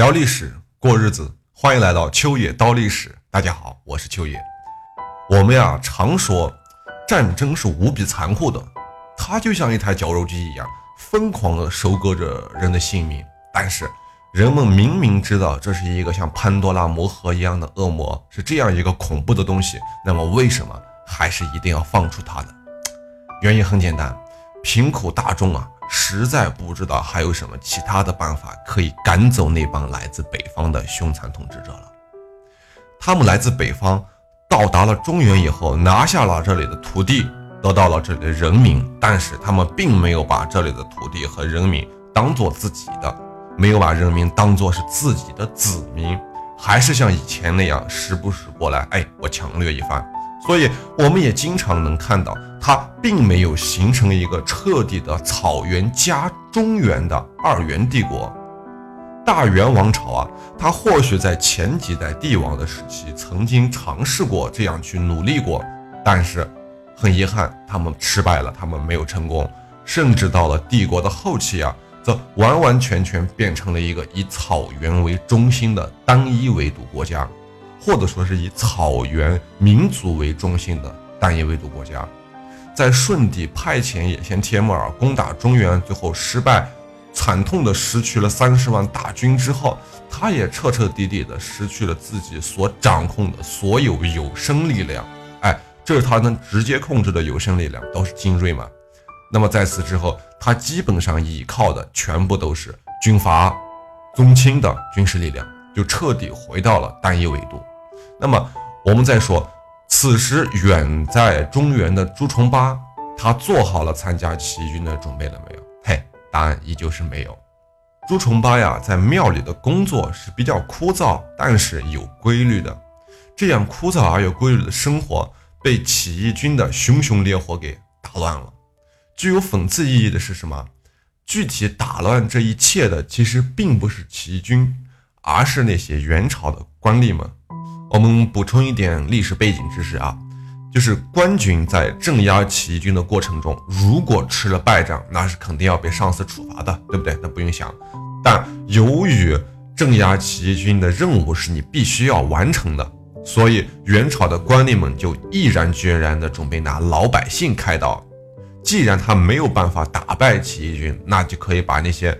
聊历史，过日子，欢迎来到秋野刀历史。大家好，我是秋野。我们呀常说，战争是无比残酷的，它就像一台绞肉机一样，疯狂地收割着人的性命。但是，人们明明知道这是一个像潘多拉魔盒一样的恶魔，是这样一个恐怖的东西，那么为什么还是一定要放出它呢？原因很简单，贫苦大众啊。实在不知道还有什么其他的办法可以赶走那帮来自北方的凶残统治者了。他们来自北方，到达了中原以后，拿下了这里的土地，得到了这里的人民，但是他们并没有把这里的土地和人民当做自己的，没有把人民当做是自己的子民，还是像以前那样时不时过来，哎，我强掠一番。所以，我们也经常能看到，它并没有形成一个彻底的草原加中原的二元帝国。大元王朝啊，它或许在前几代帝王的时期曾经尝试过这样去努力过，但是很遗憾，他们失败了，他们没有成功。甚至到了帝国的后期啊，则完完全全变成了一个以草原为中心的单一维度国家。或者说是以草原民族为中心的单一维度国家，在舜帝派遣野先帖木儿攻打中原，最后失败，惨痛的失去了三十万大军之后，他也彻彻底底的失去了自己所掌控的所有有生力量。哎，这是他能直接控制的有生力量，都是精锐嘛。那么在此之后，他基本上依靠的全部都是军阀、宗亲的军事力量，就彻底回到了单一维度。那么我们再说，此时远在中原的朱重八，他做好了参加起义军的准备了没有？嘿，答案依旧是没有。朱重八呀，在庙里的工作是比较枯燥，但是有规律的。这样枯燥而有规律的生活，被起义军的熊熊烈火给打乱了。具有讽刺意义的是什么？具体打乱这一切的，其实并不是起义军，而是那些元朝的官吏们。我们补充一点历史背景知识啊，就是官军在镇压起义军的过程中，如果吃了败仗，那是肯定要被上司处罚的，对不对？那不用想。但由于镇压起义军的任务是你必须要完成的，所以元朝的官吏们就毅然决然地准备拿老百姓开刀。既然他没有办法打败起义军，那就可以把那些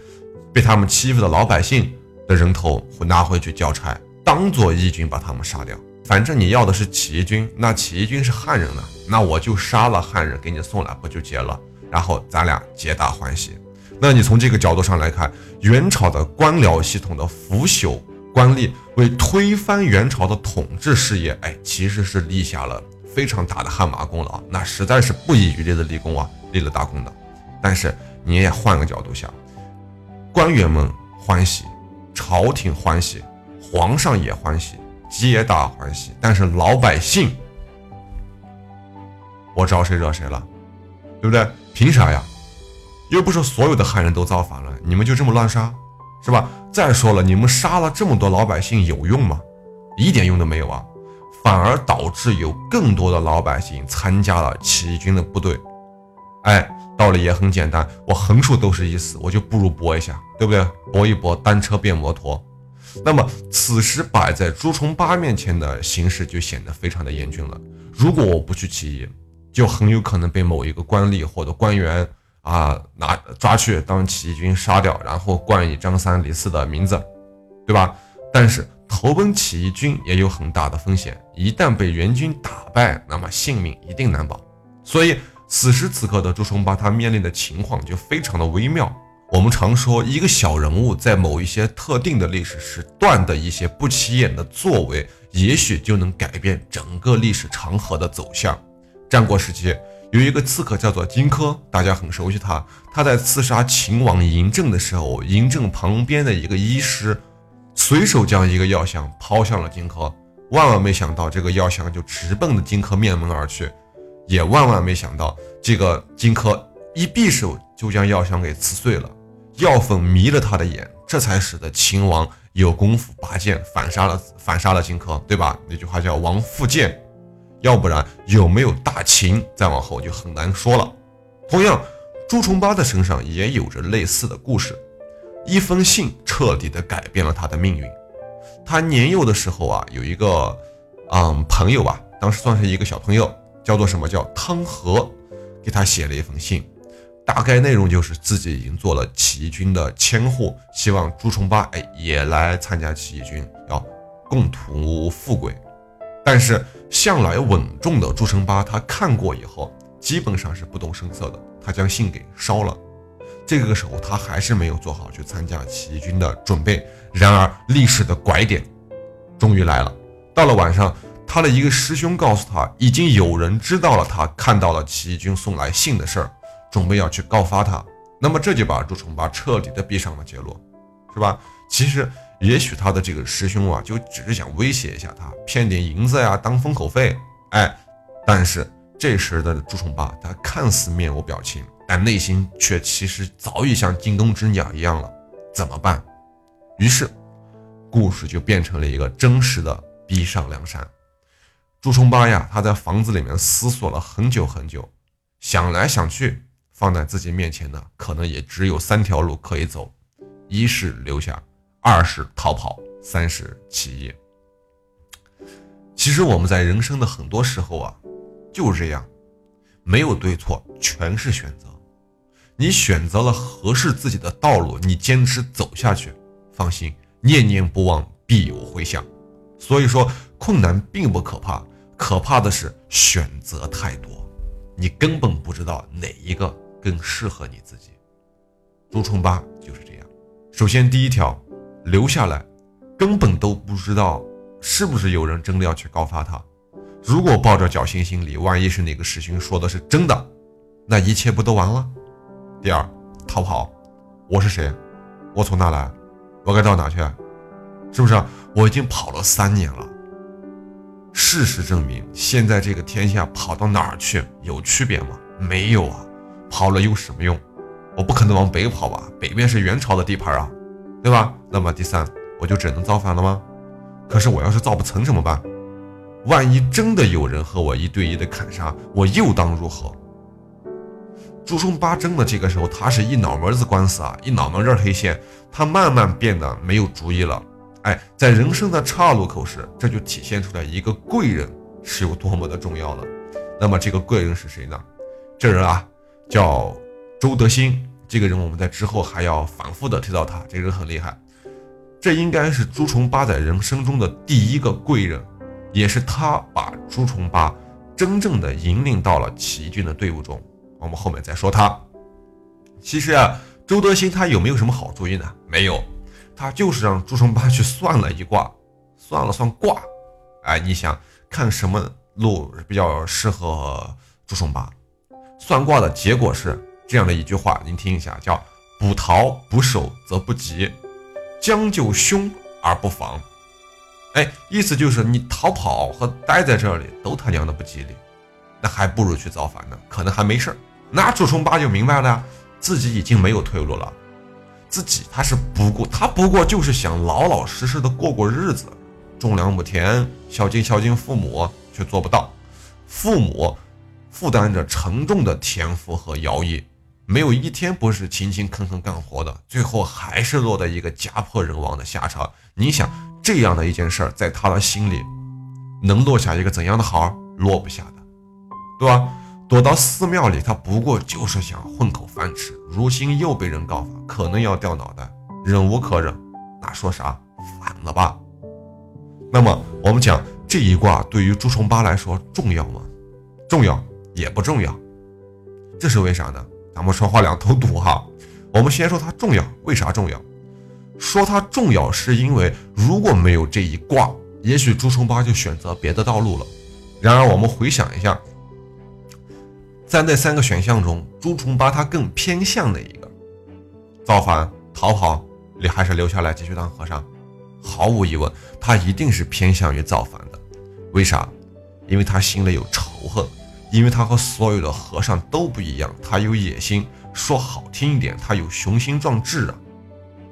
被他们欺负的老百姓的人头拿回去交差。当做义军把他们杀掉，反正你要的是起义军，那起义军是汉人呢，那我就杀了汉人给你送来，不就结了？然后咱俩皆大欢喜。那你从这个角度上来看，元朝的官僚系统的腐朽官吏为推翻元朝的统治事业，哎，其实是立下了非常大的汗马功劳，那实在是不遗余力的立功啊，立了大功的。但是你也换个角度想，官员们欢喜，朝廷欢喜。皇上也欢喜，皆大欢喜。但是老百姓，我招谁惹谁了？对不对？凭啥呀？又不是所有的汉人都造反了，你们就这么乱杀，是吧？再说了，你们杀了这么多老百姓有用吗？一点用都没有啊！反而导致有更多的老百姓参加了起义军的部队。哎，道理也很简单，我横竖都是一死，我就不如搏一下，对不对？搏一搏，单车变摩托。那么，此时摆在朱重八面前的形势就显得非常的严峻了。如果我不去起义，就很有可能被某一个官吏或者官员啊拿抓去当起义军杀掉，然后冠以张三李四的名字，对吧？但是投奔起义军也有很大的风险，一旦被元军打败，那么性命一定难保。所以，此时此刻的朱重八他面临的情况就非常的微妙。我们常说，一个小人物在某一些特定的历史时段的一些不起眼的作为，也许就能改变整个历史长河的走向。战国时期有一个刺客叫做荆轲，大家很熟悉他。他在刺杀秦王嬴政的时候，嬴政旁边的一个医师随手将一个药箱抛向了荆轲，万万没想到这个药箱就直奔着荆轲面门而去，也万万没想到这个荆轲一匕首就将药箱给刺碎了。药粉迷了他的眼，这才使得秦王有功夫拔剑反杀了反杀了荆轲，对吧？那句话叫王复剑，要不然有没有大秦，再往后就很难说了。同样，朱重八的身上也有着类似的故事。一封信彻底的改变了他的命运。他年幼的时候啊，有一个嗯朋友吧，当时算是一个小朋友，叫做什么叫汤和，给他写了一封信，大概内容就是自己已经做了起义军的千户，希望朱重八哎也来参加起义军，要共图富贵。但是向来稳重的朱重八，他看过以后，基本上是不动声色的，他将信给烧了。这个时候，他还是没有做好去参加起义军的准备。然而，历史的拐点终于来了。到了晚上，他的一个师兄告诉他，已经有人知道了他看到了起义军送来信的事儿，准备要去告发他。那么，这就把朱重八彻底的逼上了绝路，是吧？其实，也许他的这个师兄啊，就只是想威胁一下他，骗点银子呀，当封口费。哎，但是这时的朱重八，他看似面无表情。但内心却其实早已像惊弓之鸟一样了，怎么办？于是，故事就变成了一个真实的逼上梁山。朱重八呀，他在房子里面思索了很久很久，想来想去，放在自己面前的可能也只有三条路可以走：一是留下，二是逃跑，三是起义。其实我们在人生的很多时候啊，就是这样，没有对错，全是选择。你选择了合适自己的道路，你坚持走下去，放心，念念不忘必有回响。所以说，困难并不可怕，可怕的是选择太多，你根本不知道哪一个更适合你自己。朱重八就是这样。首先，第一条，留下来，根本都不知道是不是有人真的要去告发他。如果抱着侥幸心理，万一是哪个师兄说的是真的，那一切不都完了？第二，逃跑，我是谁？我从哪来？我该到哪去？是不是？我已经跑了三年了。事实证明，现在这个天下跑到哪儿去有区别吗？没有啊，跑了有什么用？我不可能往北跑吧？北边是元朝的地盘啊，对吧？那么第三，我就只能造反了吗？可是我要是造不成怎么办？万一真的有人和我一对一的砍杀，我又当如何？朱重八真的这个时候，他是一脑门子官司啊，一脑门热黑线，他慢慢变得没有主意了。哎，在人生的岔路口时，这就体现出来一个贵人是有多么的重要了。那么这个贵人是谁呢？这人啊，叫周德兴。这个人我们在之后还要反复的提到他，这个人很厉害。这应该是朱重八在人生中的第一个贵人，也是他把朱重八真正的引领到了起义军的队伍中。我们后面再说他。其实啊，周德兴他有没有什么好主意呢？没有，他就是让朱重八去算了一卦，算了算卦。哎，你想看什么路比较适合朱重八？算卦的结果是这样的一句话，您听一下，叫“不逃不守则不吉，将就凶而不防”。哎，意思就是你逃跑和待在这里都他娘的不吉利，那还不如去造反呢，可能还没事儿。那朱重八就明白了，自己已经没有退路了，自己他是不过他不过就是想老老实实的过过日子，种两亩田，孝敬孝敬父母，却做不到，父母负担着沉重的田赋和徭役，没有一天不是勤勤恳恳干活的，最后还是落得一个家破人亡的下场。你想这样的一件事儿，在他的心里，能落下一个怎样的好？落不下的，对吧？躲到寺庙里，他不过就是想混口饭吃。如今又被人告发，可能要掉脑袋，忍无可忍，那说啥反了吧？那么我们讲这一卦对于朱重八来说重要吗？重要也不重要，这是为啥呢？咱们说话两头堵哈。我们先说它重要，为啥重要？说它重要是因为如果没有这一卦，也许朱重八就选择别的道路了。然而我们回想一下。在那三个选项中，朱重八他更偏向哪一个？造反、逃跑，你还是留下来继续当和尚？毫无疑问，他一定是偏向于造反的。为啥？因为他心里有仇恨，因为他和所有的和尚都不一样，他有野心。说好听一点，他有雄心壮志啊！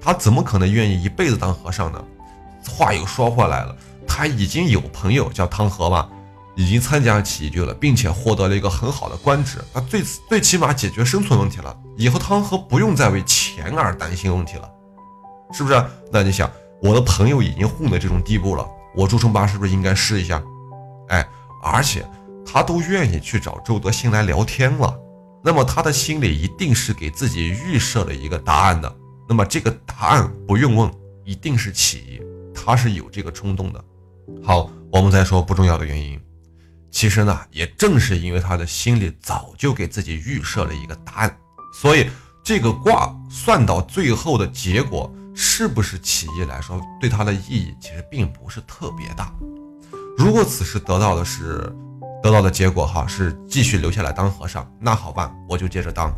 他怎么可能愿意一辈子当和尚呢？话又说回来了，他已经有朋友叫汤和嘛。已经参加起义军了，并且获得了一个很好的官职，他最最起码解决生存问题了。以后汤和不用再为钱而担心问题了，是不是？那你想，我的朋友已经混到这种地步了，我朱重八是不是应该试一下？哎，而且他都愿意去找周德兴来聊天了，那么他的心里一定是给自己预设了一个答案的。那么这个答案不用问，一定是起义，他是有这个冲动的。好，我们再说不重要的原因。其实呢，也正是因为他的心里早就给自己预设了一个答案，所以这个卦算到最后的结果是不是起义来说，对他的意义其实并不是特别大。如果此时得到的是得到的结果哈，是继续留下来当和尚，那好办，我就接着当。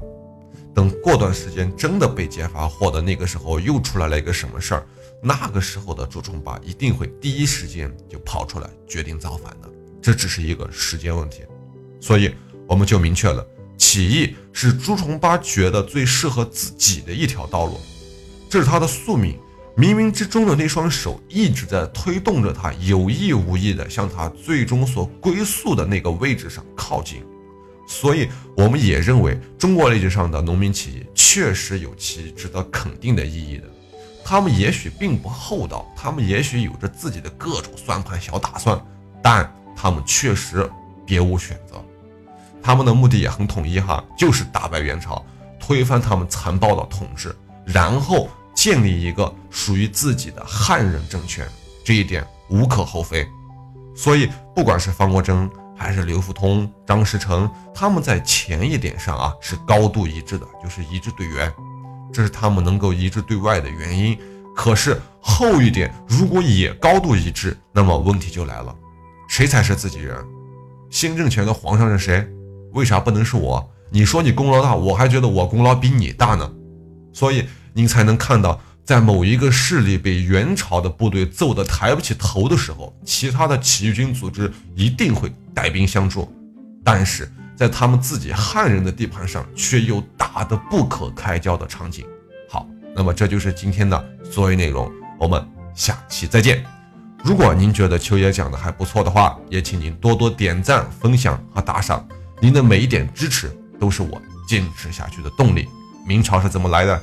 等过段时间真的被揭发，或者那个时候又出来了一个什么事儿，那个时候的朱重八一定会第一时间就跑出来决定造反的。这只是一个时间问题，所以我们就明确了，起义是朱重八觉得最适合自己的一条道路，这是他的宿命，冥冥之中的那双手一直在推动着他，有意无意的向他最终所归宿的那个位置上靠近。所以，我们也认为，中国历史上的农民起义确实有其值得肯定的意义的。他们也许并不厚道，他们也许有着自己的各种算盘小打算，但。他们确实别无选择，他们的目的也很统一哈，就是打败元朝，推翻他们残暴的统治，然后建立一个属于自己的汉人政权，这一点无可厚非。所以，不管是方国珍还是刘福通、张士诚，他们在前一点上啊是高度一致的，就是一致对外，这是他们能够一致对外的原因。可是后一点如果也高度一致，那么问题就来了。谁才是自己人？新政权的皇上是谁？为啥不能是我？你说你功劳大，我还觉得我功劳比你大呢。所以您才能看到，在某一个势力被元朝的部队揍得抬不起头的时候，其他的起义军组织一定会带兵相助，但是在他们自己汉人的地盘上，却又打得不可开交的场景。好，那么这就是今天的所有内容，我们下期再见。如果您觉得秋野讲的还不错的话，也请您多多点赞、分享和打赏。您的每一点支持都是我坚持下去的动力。明朝是怎么来的？